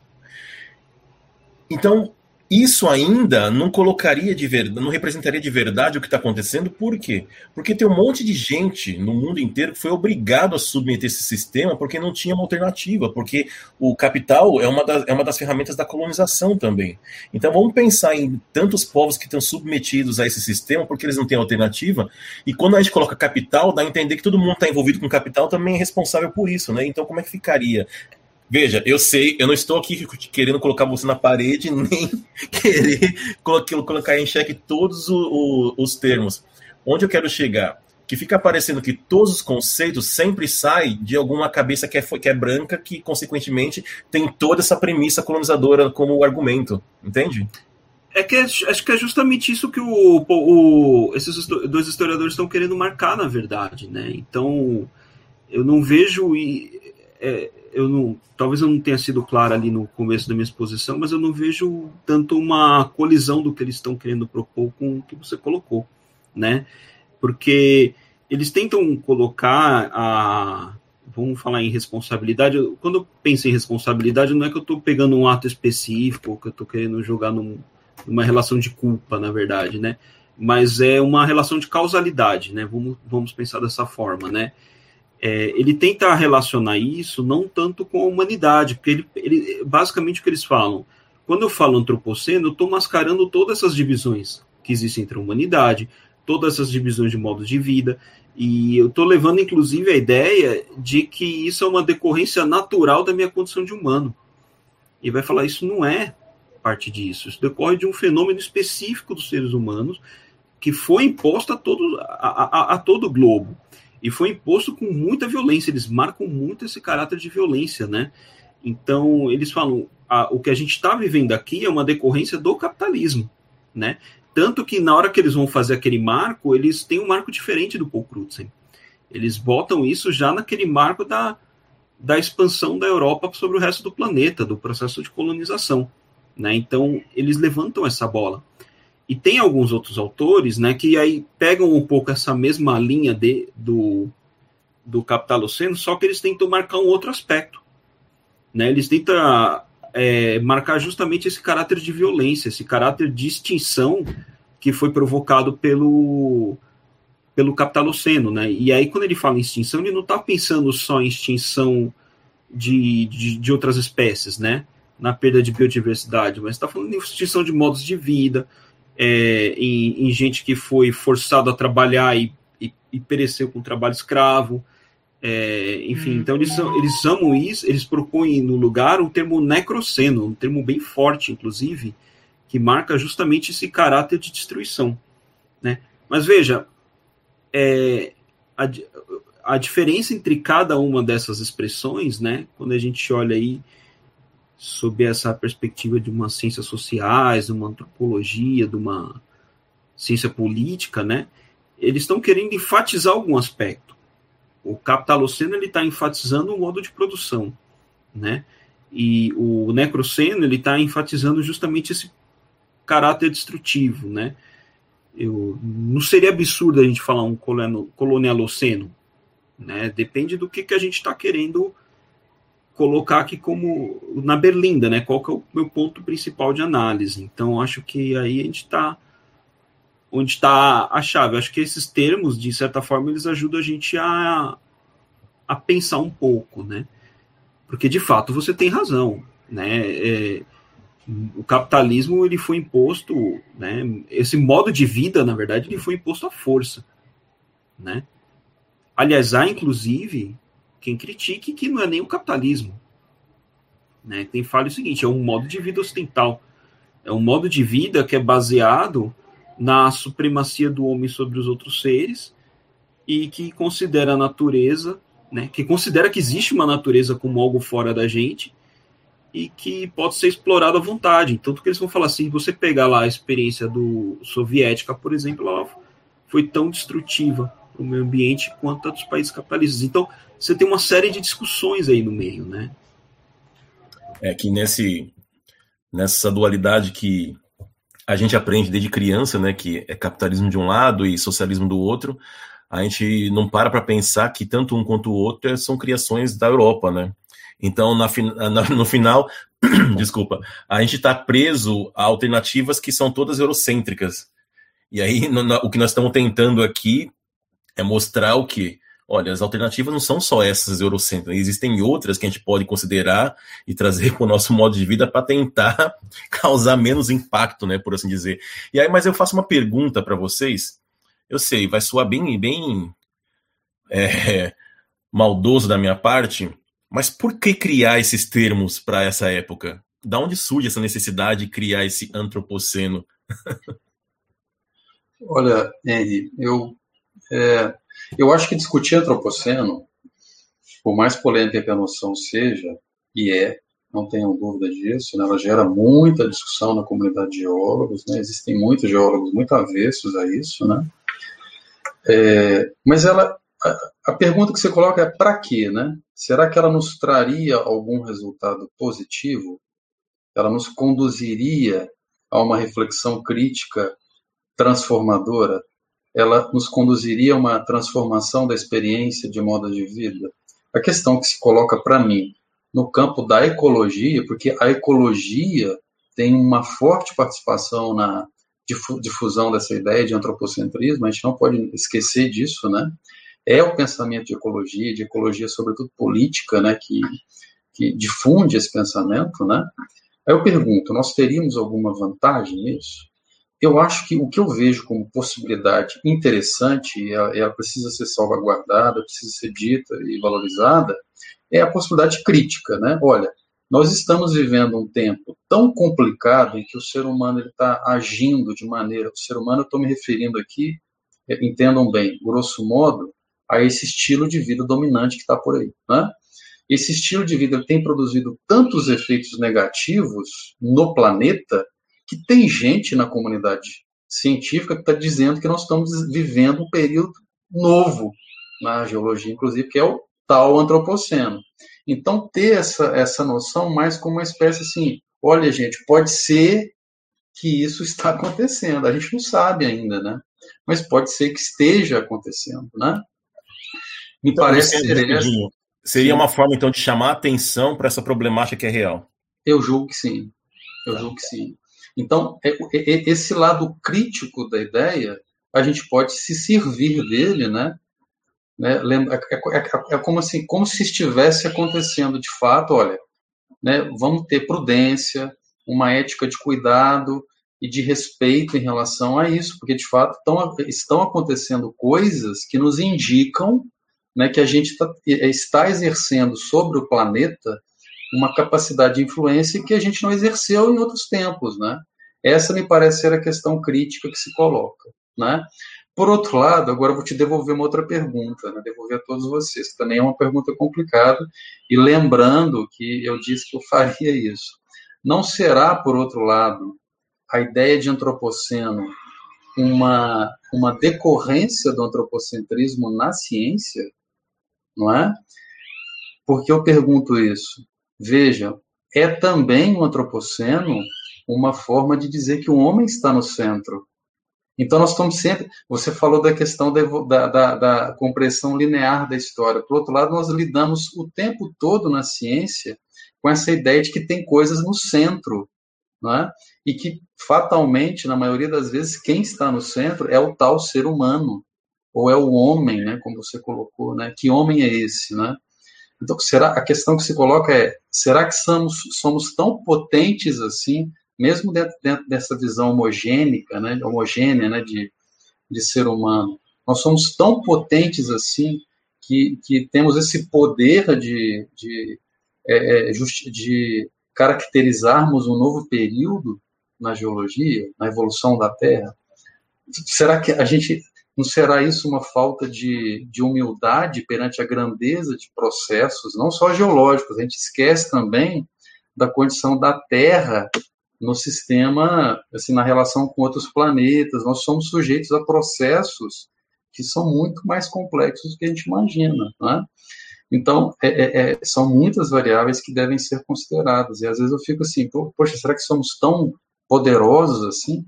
Speaker 1: Então, isso ainda não colocaria de verdade, não representaria de verdade o que está acontecendo, por quê? Porque tem um monte de gente no mundo inteiro que foi obrigado a submeter esse sistema porque não tinha uma alternativa, porque o capital é uma, das, é uma das ferramentas da colonização também. Então vamos pensar em tantos povos que estão submetidos a esse sistema porque eles não têm alternativa, e quando a gente coloca capital, dá a entender que todo mundo está envolvido com capital também é responsável por isso, né? Então como é que ficaria? Veja, eu sei, eu não estou aqui querendo colocar você na parede, [LAUGHS] nem querer colocar em xeque todos os termos. Onde eu quero chegar? Que fica parecendo que todos os conceitos sempre saem de alguma cabeça que é, que é branca, que consequentemente tem toda essa premissa colonizadora como argumento, entende?
Speaker 4: É que é, acho que é justamente isso que o, o, esses dois historiadores estão querendo marcar, na verdade, né? Então, eu não vejo. É, eu não, talvez eu não tenha sido claro ali no começo da minha exposição, mas eu não vejo tanto uma colisão do que eles estão querendo propor com o que você colocou, né? Porque eles tentam colocar a vamos falar em responsabilidade. Quando eu penso em responsabilidade, não é que eu estou pegando um ato específico, que eu estou querendo jogar num, numa relação de culpa, na verdade, né? Mas é uma relação de causalidade, né? Vamos, vamos pensar dessa forma, né? É, ele tenta relacionar isso não tanto com a humanidade, porque ele, ele, basicamente o que eles falam, quando eu falo antropoceno, eu estou mascarando todas essas divisões que existem entre a humanidade, todas essas divisões de modos de vida, e eu estou levando inclusive a ideia de que isso é uma decorrência natural da minha condição de humano. E vai falar, isso não é parte disso, isso decorre de um fenômeno específico dos seres humanos que foi imposto a todo, a, a, a todo o globo e foi imposto com muita violência. Eles marcam muito esse caráter de violência, né? Então, eles falam, o que a gente está vivendo aqui é uma decorrência do capitalismo, né? Tanto que na hora que eles vão fazer aquele marco, eles têm um marco diferente do Paul Crutzen. Eles botam isso já naquele marco da, da expansão da Europa sobre o resto do planeta, do processo de colonização. Né? Então, eles levantam essa bola. E tem alguns outros autores né, que aí pegam um pouco essa mesma linha de, do, do Capitaloceno, só que eles tentam marcar um outro aspecto. Né? Eles tentam é, marcar justamente esse caráter de violência, esse caráter de extinção que foi provocado pelo pelo capitaloceno, né? E aí quando ele fala em extinção, ele não está pensando só em extinção de, de, de, outras espécies, né? Na perda de biodiversidade, mas está falando em extinção de modos de vida, é, em, em, gente que foi forçado a trabalhar e, e, e pereceu com trabalho escravo, é, enfim, então eles, são, eles amam isso, eles propõem no lugar o termo necroceno, um termo bem forte, inclusive, que marca justamente esse caráter de destruição. Né? Mas veja, é, a, a diferença entre cada uma dessas expressões, né, quando a gente olha aí sob essa perspectiva de uma ciências sociais, de uma antropologia, de uma ciência política, né, eles estão querendo enfatizar algum aspecto. O capitaloceno ele está enfatizando o modo de produção, né? E o necroceno ele está enfatizando justamente esse caráter destrutivo, né? Eu, não seria absurdo a gente falar um colonialoceno, né? Depende do que, que a gente está querendo colocar aqui como na berlinda, né? Qual que é o meu ponto principal de análise? Então acho que aí a gente está onde está a chave. Acho que esses termos, de certa forma, eles ajudam a gente a, a pensar um pouco, né? Porque, de fato, você tem razão, né? É, o capitalismo, ele foi imposto, né? Esse modo de vida, na verdade, ele foi imposto à força, né? Aliás, há, inclusive, quem critique que não é nem o capitalismo, né? Quem fala o seguinte, é um modo de vida ocidental, é um modo de vida que é baseado na supremacia do homem sobre os outros seres e que considera a natureza, né, que considera que existe uma natureza como algo fora da gente e que pode ser explorado à vontade. Então, que eles vão falar assim, você pegar lá a experiência do soviética, por exemplo, ela foi tão destrutiva o meio ambiente quanto a dos países capitalistas. Então, você tem uma série de discussões aí no meio, né?
Speaker 1: É que nesse nessa dualidade que a gente aprende desde criança, né, que é capitalismo de um lado e socialismo do outro, a gente não para para pensar que tanto um quanto o outro são criações da Europa, né? Então, na, na, no final, [COUGHS] desculpa, a gente está preso a alternativas que são todas eurocêntricas. E aí, no, no, o que nós estamos tentando aqui é mostrar o que olha, as alternativas não são só essas eurocêntricas, existem outras que a gente pode considerar e trazer [LAUGHS] para o nosso modo de vida para tentar [LAUGHS] causar menos impacto, né, por assim dizer. E aí, mas eu faço uma pergunta para vocês. Eu sei, vai soar bem, bem é, [LAUGHS] maldoso da minha parte, mas por que criar esses termos para essa época? Da onde surge essa necessidade de criar esse antropoceno?
Speaker 3: Olha, Henry, eu é, eu acho que discutir antropoceno, por mais polêmica que a noção seja, e é, não tenham dúvida disso, né, ela gera muita discussão na comunidade de geólogos, né, existem muitos geólogos muito avessos a isso, né, é, mas ela, a, a, pergunta que você coloca é para quê, né? Será que ela nos traria algum resultado positivo? Ela nos conduziria a uma reflexão crítica transformadora? Ela nos conduziria a uma transformação da experiência de modo de vida? A questão que se coloca para mim no campo da ecologia, porque a ecologia tem uma forte participação na difusão dessa ideia de antropocentrismo, a gente não pode esquecer disso, né? É o pensamento de ecologia, de ecologia sobretudo política, né, que, que difunde esse pensamento, né? Aí eu pergunto, nós teríamos alguma vantagem nisso? Eu acho que o que eu vejo como possibilidade interessante, e ela, precisa ser salvaguardada, precisa ser dita e valorizada, é a possibilidade crítica, né? Olha, nós estamos vivendo um tempo tão complicado em que o ser humano está agindo de maneira, o ser humano, eu estou me referindo aqui, é, entendam bem, grosso modo, a esse estilo de vida dominante que está por aí, né? esse estilo de vida tem produzido tantos efeitos negativos no planeta que tem gente na comunidade científica que está dizendo que nós estamos vivendo um período novo na geologia, inclusive, que é o tal antropoceno. Então, ter essa, essa noção mais como uma espécie assim, olha, gente, pode ser que isso está acontecendo. A gente não sabe ainda, né? Mas pode ser que esteja acontecendo, né?
Speaker 1: Me então, parece ser essa. Seria uma forma, então, de chamar atenção para essa problemática que é real?
Speaker 3: Eu julgo que sim. Eu julgo que sim. Então, é, é, é, esse lado crítico da ideia, a gente pode se servir dele, né? né? É, como, assim, como se estivesse acontecendo de fato, olha, né? vamos ter prudência, uma ética de cuidado e de respeito em relação a isso, porque de fato estão, estão acontecendo coisas que nos indicam né, que a gente tá, está exercendo sobre o planeta uma capacidade de influência que a gente não exerceu em outros tempos, né? Essa me parece ser a questão crítica que se coloca, né? Por outro lado, agora vou te devolver uma outra pergunta, né? devolver a todos vocês, que também é uma pergunta complicada, e lembrando que eu disse que eu faria isso. Não será, por outro lado, a ideia de antropoceno uma, uma decorrência do antropocentrismo na ciência? não é? Porque eu pergunto isso. Veja, é também o antropoceno uma forma de dizer que o homem está no centro. Então nós estamos sempre. Você falou da questão da, da, da, compreensão linear da história. Por outro lado, nós lidamos o tempo todo na ciência com essa ideia de que tem coisas no centro, não é? E que fatalmente, na maioria das vezes, quem está no centro é o tal ser humano ou é o homem, né, como você colocou, né? Que homem é esse, né? Então, será a questão que se coloca é: será que somos, somos tão potentes assim, mesmo dentro, dentro dessa visão homogênica, né, homogênea, né, de, de ser humano? Nós somos tão potentes assim que, que temos esse poder de, de, é, é de caracterizarmos um novo período na geologia, na evolução da Terra? Será que a gente não será isso uma falta de, de humildade perante a grandeza de processos, não só geológicos, a gente esquece também da condição da Terra no sistema, assim, na relação com outros planetas. Nós somos sujeitos a processos que são muito mais complexos do que a gente imagina, né? Então, é, é, é, são muitas variáveis que devem ser consideradas. E às vezes eu fico assim, poxa, será que somos tão poderosos assim?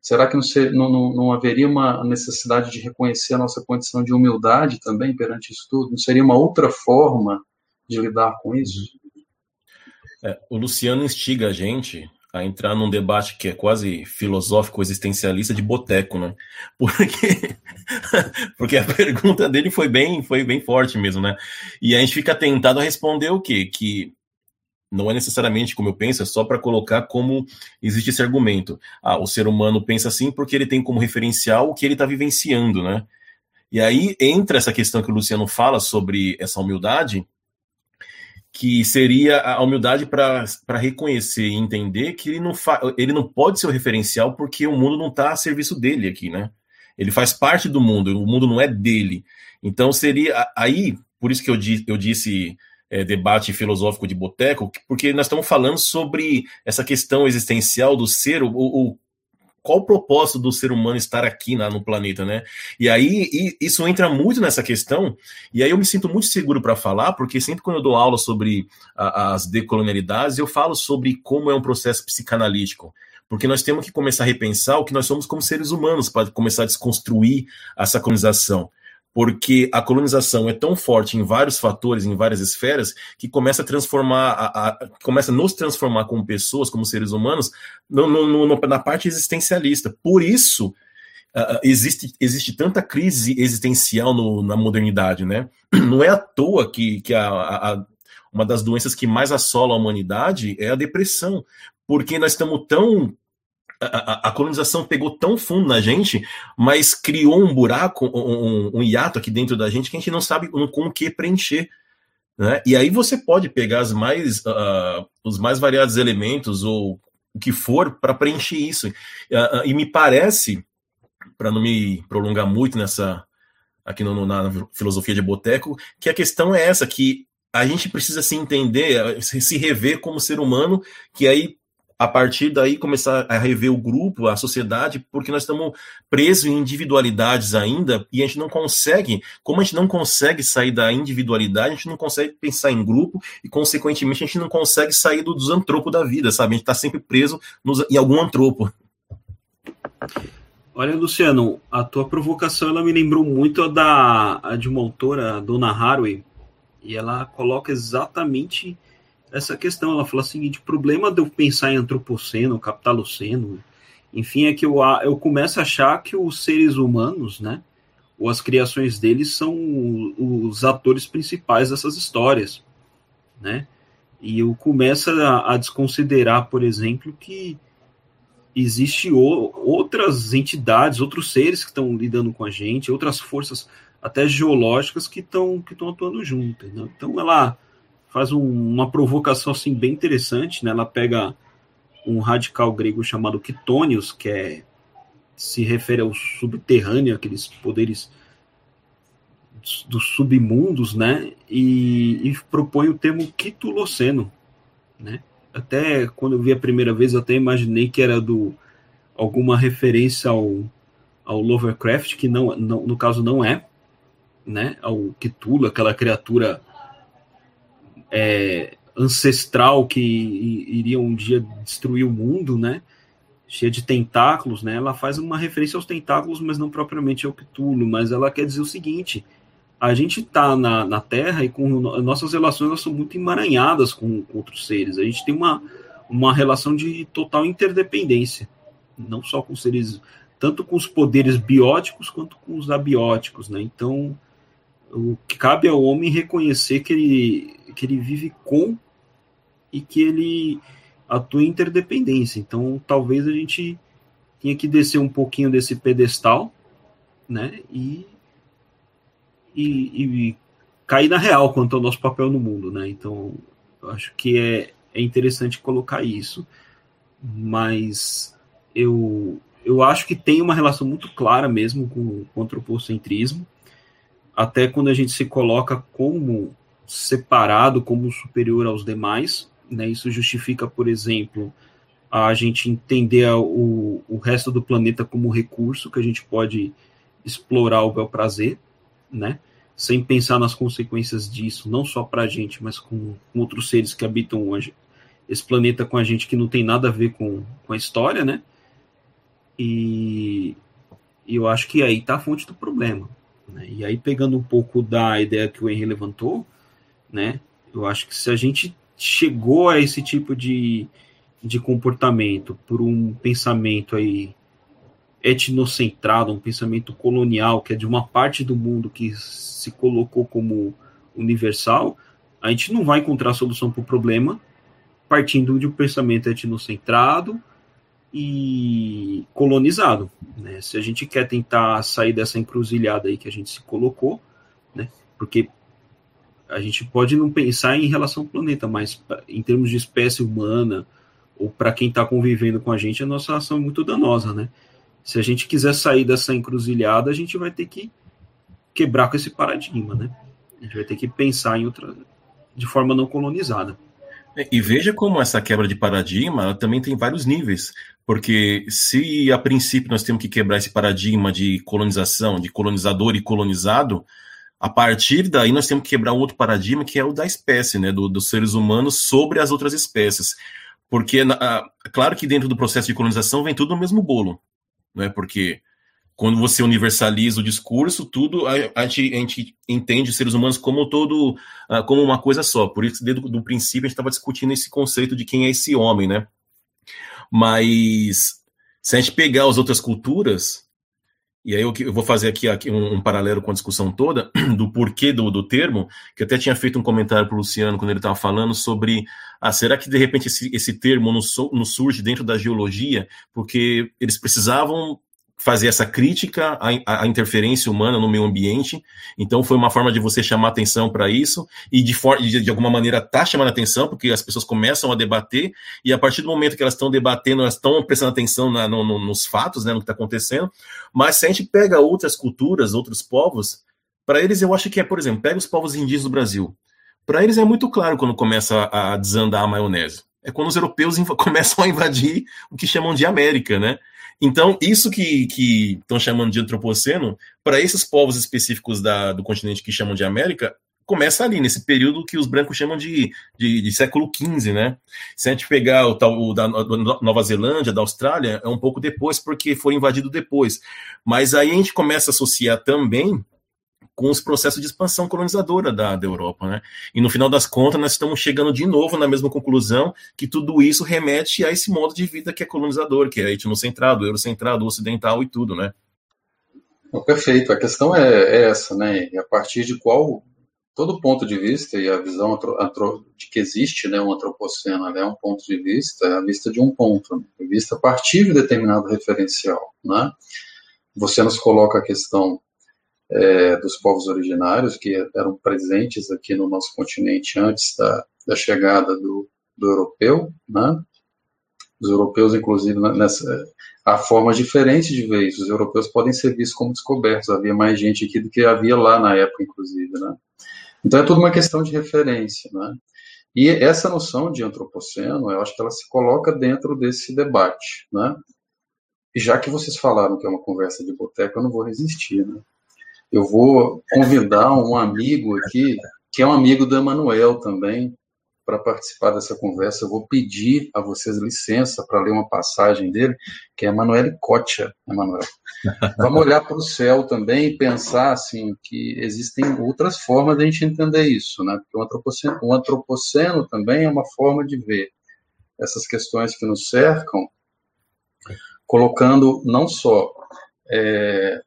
Speaker 3: Será que não, não, não, haveria uma necessidade de reconhecer a nossa condição de humildade também perante isso tudo? Não seria uma outra forma de lidar com isso?
Speaker 1: É, o Luciano instiga a gente a entrar num debate que é quase filosófico existencialista de boteco, né? [LAUGHS] Porque porque a pergunta dele foi bem foi bem forte mesmo, né? E a gente fica tentado a responder o quê? Que não é necessariamente como eu penso, é só para colocar como existe esse argumento. Ah, o ser humano pensa assim porque ele tem como referencial o que ele está vivenciando, né? E aí entra essa questão que o Luciano fala sobre essa humildade, que seria a humildade para reconhecer e entender que ele não, ele não pode ser o referencial porque o mundo não está a serviço dele aqui, né? Ele faz parte do mundo, o mundo não é dele. Então seria aí, por isso que eu, eu disse é, debate filosófico de boteco, porque nós estamos falando sobre essa questão existencial do ser, o, o qual o propósito do ser humano estar aqui na, no planeta, né? E aí e isso entra muito nessa questão, e aí eu me sinto muito seguro para falar, porque sempre quando eu dou aula sobre a, as decolonialidades, eu falo sobre como é um processo psicanalítico. Porque nós temos que começar a repensar o que nós somos como seres humanos para começar a desconstruir essa colonização porque a colonização é tão forte em vários fatores, em várias esferas, que começa a transformar, a, a, começa a nos transformar como pessoas, como seres humanos, no, no, no, na parte existencialista. Por isso, uh, existe, existe tanta crise existencial na modernidade, né? [CLEARS THROAT] Não é à toa que, que a, uma das doenças que mais assola a humanidade é a depressão, porque nós estamos tão a, a, colonização pegou tão fundo na gente, mas criou um buraco, um, um, hiato aqui dentro da gente que a gente não sabe com o que preencher. Né? E aí você pode pegar mais, uh, os mais variados elementos ou o que for para preencher isso. Uh, uh, e me parece, para não me prolongar muito nessa aqui no, na filosofia de boteco, que a questão é essa, que a gente precisa se entender, se rever como ser humano, que aí a partir daí começar a rever o grupo, a sociedade, porque nós estamos presos em individualidades ainda e a gente não consegue, como a gente não consegue sair da individualidade, a gente não consegue pensar em grupo e, consequentemente, a gente não consegue sair do, dos antropos da vida, sabe? A gente está sempre preso nos, em algum antropo.
Speaker 4: Olha, Luciano, a tua provocação ela me lembrou muito da de uma autora, a Dona Haraway, e ela coloca exatamente essa questão. Ela fala o seguinte: o problema de eu pensar em antropoceno, capitaloceno, enfim, é que eu, eu começo a achar que os seres humanos, né, ou as criações deles são os atores principais dessas histórias, né? E eu começo a, a desconsiderar, por exemplo, que existe outras entidades, outros seres que estão lidando com a gente, outras forças até geológicas que estão que estão atuando junto. Né? Então ela faz um, uma provocação assim bem interessante, né? Ela pega um radical grego chamado Quitônios, que é se refere ao subterrâneo, aqueles poderes dos submundos, né? E, e propõe o termo quituloceno, né? Até quando eu vi a primeira vez, até imaginei que era do alguma referência ao, ao Lovecraft, que não, não no caso não é, né? Ao Cthulhu, aquela criatura é, ancestral que iria um dia destruir o mundo, né? Cheia de tentáculos, né? Ela faz uma referência aos tentáculos, mas não propriamente ao Cthulhu, mas ela quer dizer o seguinte: a gente está na, na Terra e com nossas relações são muito emaranhadas com, com outros seres. A gente tem uma, uma relação de total interdependência, não só com seres, tanto com os poderes bióticos quanto com os abióticos, né? Então, o que cabe ao homem reconhecer que ele, que ele vive com e que ele atua em interdependência. Então, talvez a gente tenha que descer um pouquinho desse pedestal, né? E, e, e cair na real quanto ao nosso papel no mundo, né? Então, eu acho que é, é interessante colocar isso, mas eu, eu acho que tem uma relação muito clara mesmo com, com o antropocentrismo, até quando a gente se coloca como separado, como superior aos demais. Né? Isso justifica, por exemplo, a gente entender o, o resto do planeta como recurso que a gente pode explorar o bel prazer, né? sem pensar nas consequências disso, não só para a gente, mas com, com, outros seres que habitam hoje, esse planeta com a gente que não tem nada a ver com, com a história, né? E, e eu acho que aí está a fonte do problema. Né? E aí, pegando um pouco da ideia que o Henry levantou, né? Eu acho que se a gente chegou a esse tipo de, de comportamento por um pensamento aí etnocentrado, um pensamento colonial, que é de uma parte do mundo que se colocou como universal, a gente não vai encontrar solução para o problema partindo de um pensamento etnocentrado, e colonizado. Né? Se a gente quer tentar sair dessa encruzilhada aí que a gente se colocou, né? porque a gente pode não pensar em relação ao planeta, mas em termos de espécie humana, ou para quem está convivendo com a gente, a nossa ação é muito danosa. Né? Se a gente quiser sair dessa encruzilhada, a gente vai ter que quebrar com esse paradigma. Né? A gente vai ter que pensar em outra, de forma não colonizada.
Speaker 1: E veja como essa quebra de paradigma também tem vários níveis. Porque se a princípio nós temos que quebrar esse paradigma de colonização, de colonizador e colonizado, a partir daí nós temos que quebrar outro paradigma que é o da espécie, né, do, dos seres humanos sobre as outras espécies. Porque, claro que dentro do processo de colonização vem tudo no mesmo bolo, né, porque quando você universaliza o discurso, tudo a, a, gente, a gente, entende os seres humanos como todo, uh, como uma coisa só. Por isso, desde o princípio, a gente estava discutindo esse conceito de quem é esse homem, né? Mas se a gente pegar as outras culturas, e aí eu, eu vou fazer aqui, aqui um, um, paralelo com a discussão toda [CLEARS THROAT] do porquê do, do termo, que eu até tinha feito um comentário para o Luciano quando ele estava falando sobre ah, será que de repente esse, esse termo não, so, não surge dentro da geologia porque eles precisavam fazer essa crítica à, à, interferência humana no meio ambiente. Então, foi uma forma de você chamar atenção para isso e, de, de, de, alguma maneira, tá chamando atenção, porque as pessoas começam a debater, e a partir do momento que elas estão debatendo, elas estão prestando atenção na, no, no, nos fatos, né, no que está acontecendo. Mas se a gente pega outras culturas, outros povos, para eles eu acho que é, por exemplo, pega os povos indígenas do Brasil. Para eles é muito claro quando começa a desandar a maionese. É quando os europeus [LAUGHS] começam a invadir o que chamam de América, né? Então, isso que estão chamando de antropoceno, para esses povos específicos da, do continente que chamam de América, começa ali, nesse período que os brancos chamam de, de, de século XV, né? Se a gente pegar o tal da Nova Zelândia, da Austrália, é um pouco depois, porque foi invadido depois. Mas aí a gente começa a associar também com os processos de expansão colonizadora da, da Europa, né? E no final das contas, nós estamos chegando de novo na mesma conclusão que tudo isso remete a esse modo de vida que é colonizador, que é etnocentrado, eurocentrado, ocidental e tudo, né?
Speaker 3: Perfeito. A questão é, é essa, né? E a partir de qual todo ponto de vista e a visão de que existe né, um antropoceno é um ponto de vista, é a vista de um ponto, né, vista a partir de determinado referencial. Né? Você nos coloca a questão é, dos povos originários que eram presentes aqui no nosso continente antes da, da chegada do, do europeu, né? Os europeus, inclusive, nessa, há formas diferentes de ver isso. Os europeus podem ser vistos como descobertos. Havia mais gente aqui do que havia lá na época, inclusive, né? Então é tudo uma questão de referência, né? E essa noção de antropoceno, eu acho que ela se coloca dentro desse debate, né? E já que vocês falaram que é uma conversa de boteco, eu não vou resistir, né? Eu vou convidar um amigo aqui, que é um amigo do Emanuel também, para participar dessa conversa. Eu vou pedir a vocês licença para ler uma passagem dele, que é Emanuel Kotia, Emanuel. Vamos olhar para o céu também e pensar assim que existem outras formas de a gente entender isso, né? Porque o antropoceno, o antropoceno também é uma forma de ver essas questões que nos cercam, colocando não só é,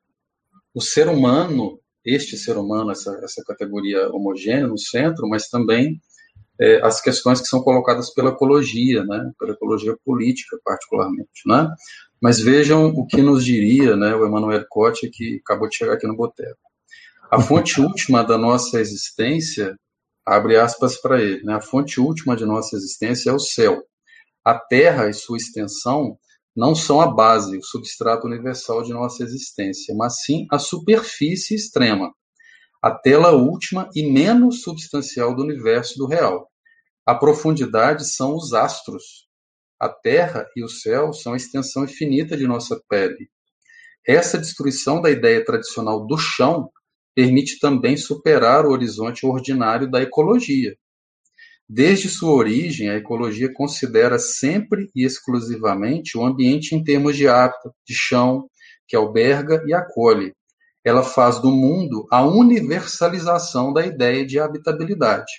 Speaker 3: o ser humano, este ser humano, essa, essa categoria homogênea no centro, mas também é, as questões que são colocadas pela ecologia, né, pela ecologia política, particularmente, né? Mas vejam o que nos diria, né, o Emmanuel Cote, que acabou de chegar aqui no Boteco. A fonte [LAUGHS] última da nossa existência, abre aspas para ele, né, a fonte última de nossa existência é o céu. A Terra e sua extensão não são a base, o substrato universal de nossa existência, mas sim a superfície extrema, a tela última e menos substancial do universo do real. A profundidade são os astros. A terra e o céu são a extensão infinita de nossa pele. Essa destruição da ideia tradicional do chão permite também superar o horizonte ordinário da ecologia. Desde sua origem, a ecologia considera sempre e exclusivamente o ambiente em termos de hábitat, de chão, que alberga e acolhe, ela faz do mundo a universalização da ideia de habitabilidade.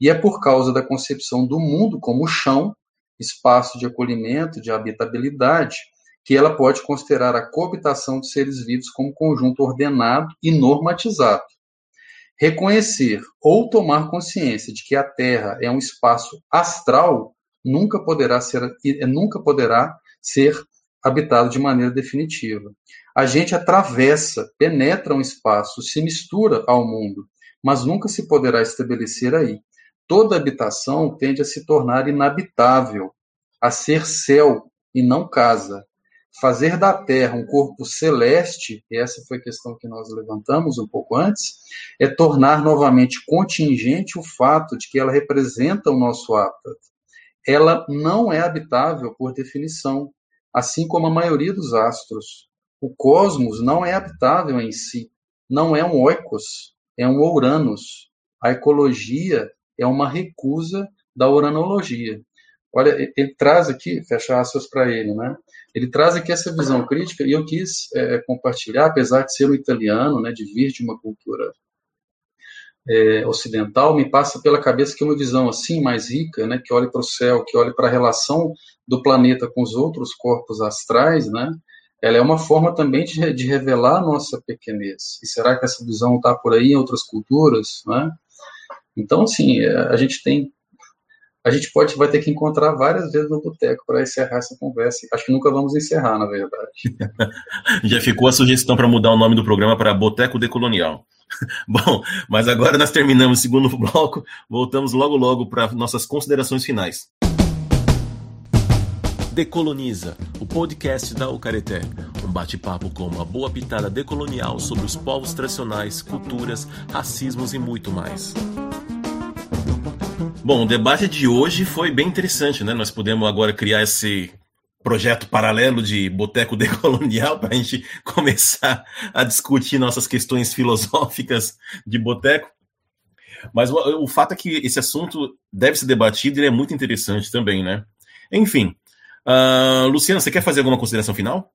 Speaker 3: E é por causa da concepção do mundo como chão, espaço de acolhimento, de habitabilidade, que ela pode considerar a coabitação de seres vivos como conjunto ordenado e normatizado. Reconhecer ou tomar consciência de que a Terra é um espaço astral nunca poderá ser, nunca poderá ser habitado de maneira definitiva. A gente atravessa, penetra um espaço, se mistura ao mundo, mas nunca se poderá estabelecer aí. Toda habitação tende a se tornar inabitável, a ser céu e não casa. Fazer da Terra um corpo celeste, e essa foi a questão que nós levantamos um pouco antes, é tornar novamente contingente o fato de que ela representa o nosso hábitat. Ela não é habitável por definição, assim como a maioria dos astros. O cosmos não é habitável em si, não é um oikos, é um Uranus. A ecologia é uma recusa da uranologia. Olha, ele traz aqui, fecha aspas para ele, né? Ele traz aqui essa visão crítica e eu quis é, compartilhar, apesar de ser um italiano, né, de vir de uma cultura é, ocidental, me passa pela cabeça que é uma visão assim mais rica, né, que olhe para o céu, que olhe para a relação do planeta com os outros corpos astrais, né, ela é uma forma também de, de revelar a nossa pequenez. E será que essa visão está por aí em outras culturas, né? Então, assim, a gente tem a gente pode vai ter que encontrar várias vezes no boteco para encerrar essa conversa. Acho que nunca vamos encerrar, na verdade. [LAUGHS]
Speaker 1: Já ficou a sugestão para mudar o nome do programa para Boteco Decolonial. [LAUGHS] Bom, mas agora nós terminamos o segundo [LAUGHS] bloco, voltamos logo logo para nossas considerações finais. Decoloniza, o podcast da Ucareté. Um bate-papo com uma boa pitada decolonial sobre os povos tradicionais, culturas, racismos e muito mais. Bom, o debate de hoje foi bem interessante, né? Nós podemos agora criar esse projeto paralelo de boteco [LAUGHS] decolonial para a gente começar a discutir nossas questões filosóficas de boteco. Mas o, o, fato é que esse assunto deve ser debatido e é muito interessante também, né? Enfim, uh, Luciano, você quer fazer alguma consideração final?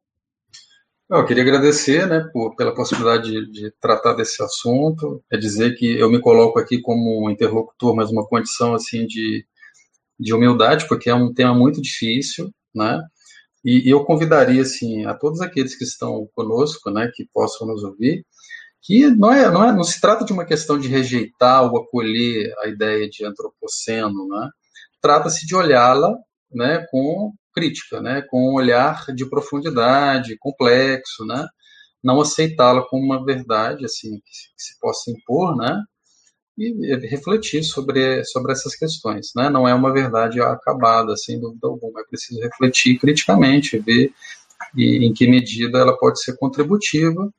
Speaker 3: Eu queria agradecer né, por, pela possibilidade de, de, tratar desse assunto. É dizer que eu me coloco aqui como um interlocutor, mas uma condição assim de, de humildade, porque é um tema muito difícil, né? E, e eu convidaria assim a todos aqueles que estão conosco, né, que possam nos ouvir, que não é, não é, não se trata de uma questão de rejeitar ou acolher a ideia de antropoceno, né? Trata-se de olhá-la, né, com crítica, né, com um olhar de profundidade, complexo, né? Não aceitá-la como uma verdade assim que se, possa impor, né? E refletir sobre, sobre essas questões, né? Não é uma verdade acabada, sem dúvida alguma. É preciso refletir criticamente, ver em que medida ela pode ser contributiva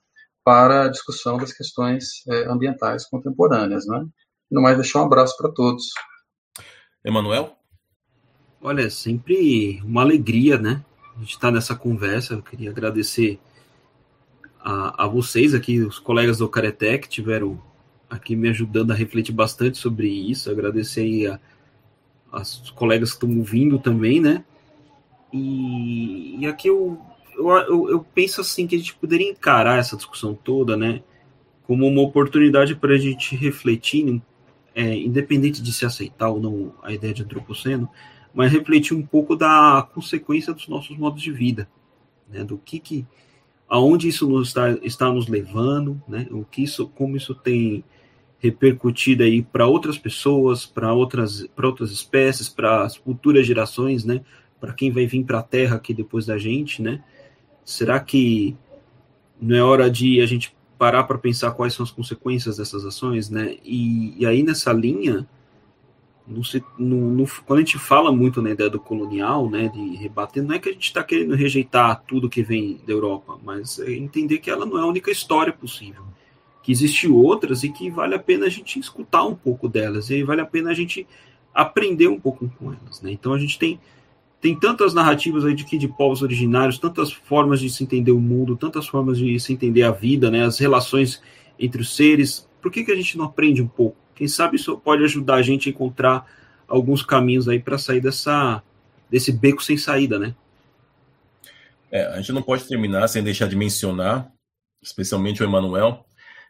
Speaker 3: para a discussão das questões é, ambientais contemporâneas. Né? No mais, deixar um abraço para todos.
Speaker 1: Emanuel?
Speaker 4: Olha, é sempre uma alegria, né? A gente está nessa conversa. Eu queria agradecer a, a vocês aqui, os colegas do Careté, que tiveram aqui me ajudando a refletir bastante sobre isso. Agradecer aí a, as colegas que estão ouvindo também, né? E, e aqui eu eu, eu, eu, penso assim que a gente poderia encarar essa discussão toda, né, como uma oportunidade para a gente refletir, é, independente de se aceitar ou não a ideia de antropoceno, mas refletir um pouco da consequência dos nossos modos de vida, né, do que que, aonde isso nos está, está nos levando, né, o que isso, como isso tem repercutido aí para outras pessoas, para outras, para outras espécies, para as futuras gerações, né, para quem vai vir para a Terra aqui depois da gente, né, Será que não é hora de a gente parar para pensar quais são as consequências dessas ações, né? E, e aí nessa linha, quando a gente fala muito na ideia do colonial, né, de rebater, não é que a gente está querendo rejeitar tudo que vem da Europa, mas é entender que ela não é a única história possível, que existem outras e que vale a pena a gente escutar um pouco delas e vale a pena a gente aprender um pouco com elas, né? Então a gente tem tem tantas narrativas aí de que de povos originários, tantas formas de se entender o mundo, tantas formas de se entender a vida, né, as relações entre os seres. Por que, que a gente não aprende um pouco? Quem sabe isso pode ajudar a gente a encontrar alguns caminhos aí para sair dessa desse beco sem saída, né?
Speaker 1: É, a gente não pode terminar sem deixar de mencionar, especialmente o Emanuel,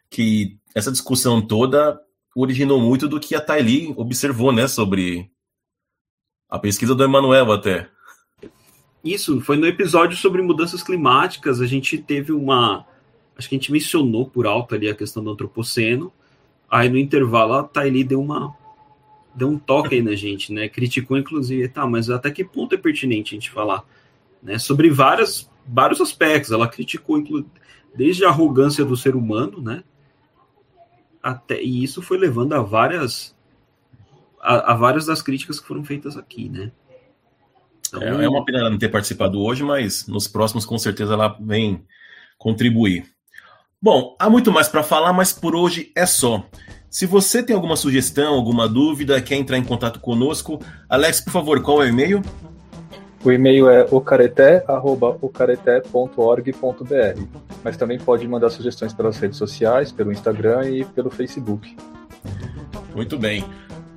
Speaker 1: que essa discussão toda originou muito do que a Thaili observou, né, sobre a pesquisa do Emanuel até.
Speaker 4: Isso, foi no episódio sobre mudanças climáticas. A gente teve uma. Acho que a gente mencionou por alto ali a questão do antropoceno. Aí no intervalo a Thaili deu uma. Deu um toque aí na gente, né? Criticou, inclusive, tá, mas até que ponto é pertinente a gente falar? Né? Sobre várias, vários aspectos. Ela criticou, desde a arrogância do ser humano, né? Até, e isso foi levando a várias a, a, várias das críticas que foram feitas aqui, né?
Speaker 1: Então, é, é uma pena ela não ter participado hoje, mas nos próximos com certeza ela vem contribuir. Bom, há muito mais para falar, mas por hoje é só. Se você tem alguma sugestão, alguma dúvida, quer entrar em contato conosco, Alex, por favor, qual é o e-mail?
Speaker 2: O e-mail é ocareté.ocareté.org.br, mas também pode mandar sugestões pelas redes sociais, pelo Instagram e pelo Facebook.
Speaker 1: Muito bem.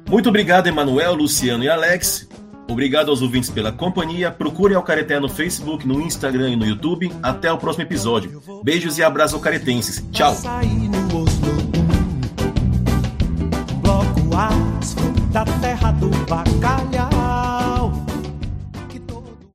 Speaker 1: Muito obrigado, Emanuel, Luciano e Alex. Obrigado aos ouvintes pela companhia. Procure Alcareté no Facebook, no Instagram e no YouTube. Até o próximo episódio. Beijos e abraços alcaretenses. Tchau. Da terra do bacalhau.